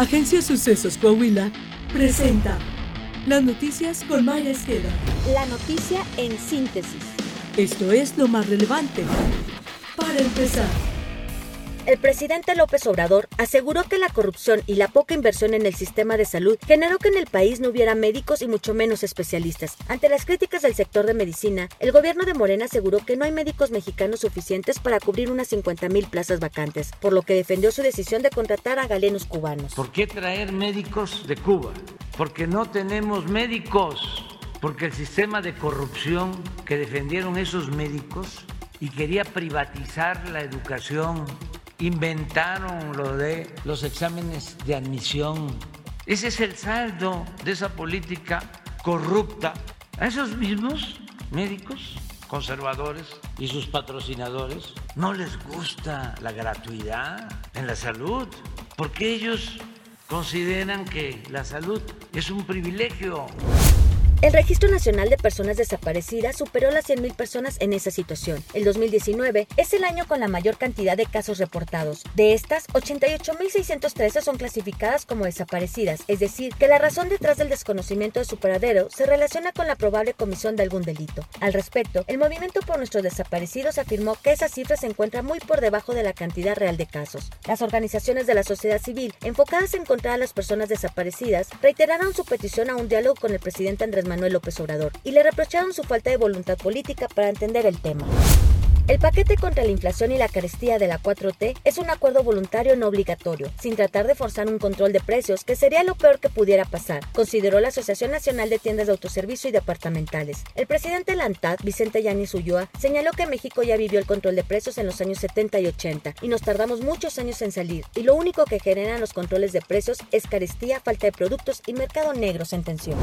Agencia Sucesos Coahuila presenta las noticias con Maya Esqueda. La noticia en síntesis. Esto es lo más relevante. Para empezar. El presidente López Obrador aseguró que la corrupción y la poca inversión en el sistema de salud generó que en el país no hubiera médicos y mucho menos especialistas. Ante las críticas del sector de medicina, el gobierno de Morena aseguró que no hay médicos mexicanos suficientes para cubrir unas 50.000 plazas vacantes, por lo que defendió su decisión de contratar a galenos cubanos. ¿Por qué traer médicos de Cuba? Porque no tenemos médicos, porque el sistema de corrupción que defendieron esos médicos y quería privatizar la educación inventaron lo de los exámenes de admisión. Ese es el saldo de esa política corrupta. A esos mismos médicos conservadores y sus patrocinadores no les gusta la gratuidad en la salud, porque ellos consideran que la salud es un privilegio. El Registro Nacional de Personas Desaparecidas superó las 100.000 personas en esa situación. El 2019 es el año con la mayor cantidad de casos reportados. De estas, 88.613 son clasificadas como desaparecidas, es decir, que la razón detrás del desconocimiento de su paradero se relaciona con la probable comisión de algún delito. Al respecto, el Movimiento por Nuestros Desaparecidos afirmó que esa cifra se encuentra muy por debajo de la cantidad real de casos. Las organizaciones de la sociedad civil, enfocadas en encontrar a las personas desaparecidas, reiteraron su petición a un diálogo con el presidente Andrés Manuel López Obrador y le reprocharon su falta de voluntad política para entender el tema. El paquete contra la inflación y la carestía de la 4T es un acuerdo voluntario no obligatorio, sin tratar de forzar un control de precios, que sería lo peor que pudiera pasar, consideró la Asociación Nacional de Tiendas de Autoservicio y Departamentales. El presidente de la ANTAD, Vicente Yanis Ulloa, señaló que México ya vivió el control de precios en los años 70 y 80 y nos tardamos muchos años en salir, y lo único que generan los controles de precios es carestía, falta de productos y mercado negro, sentenció.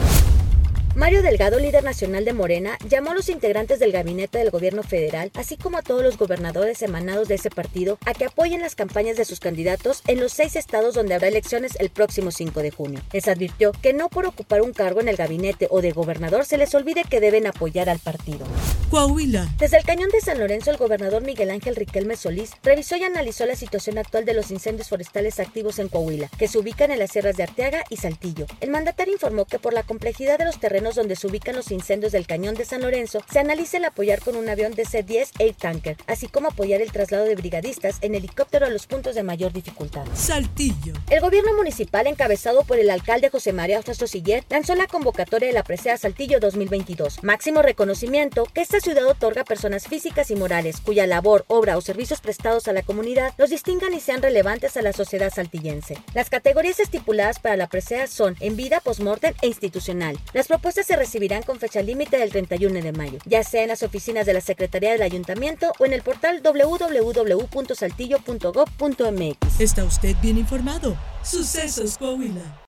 Mario Delgado, líder nacional de Morena, llamó a los integrantes del gabinete del gobierno federal, así como a todos los gobernadores emanados de ese partido, a que apoyen las campañas de sus candidatos en los seis estados donde habrá elecciones el próximo 5 de junio. Les advirtió que no por ocupar un cargo en el gabinete o de gobernador se les olvide que deben apoyar al partido. Coahuila. Desde el cañón de San Lorenzo, el gobernador Miguel Ángel Riquelme Solís revisó y analizó la situación actual de los incendios forestales activos en Coahuila, que se ubican en las sierras de Arteaga y Saltillo. El mandatario informó que por la complejidad de los terrenos donde se ubican los incendios del cañón de San Lorenzo, se analiza el apoyar con un avión DC-10 Air Tanker, así como apoyar el traslado de brigadistas en helicóptero a los puntos de mayor dificultad. Saltillo. El gobierno municipal, encabezado por el alcalde José María Siller, lanzó la convocatoria de la Presea Saltillo 2022, máximo reconocimiento que esta ciudad otorga a personas físicas y morales cuya labor, obra o servicios prestados a la comunidad los distingan y sean relevantes a la sociedad saltillense. Las categorías estipuladas para la presea son en vida, postmortem e institucional. Las propuestas se recibirán con fecha límite del 31 de mayo, ya sea en las oficinas de la Secretaría del Ayuntamiento o en el portal www.saltillo.gov.mx. Está usted bien informado. Sucesos Coahuila.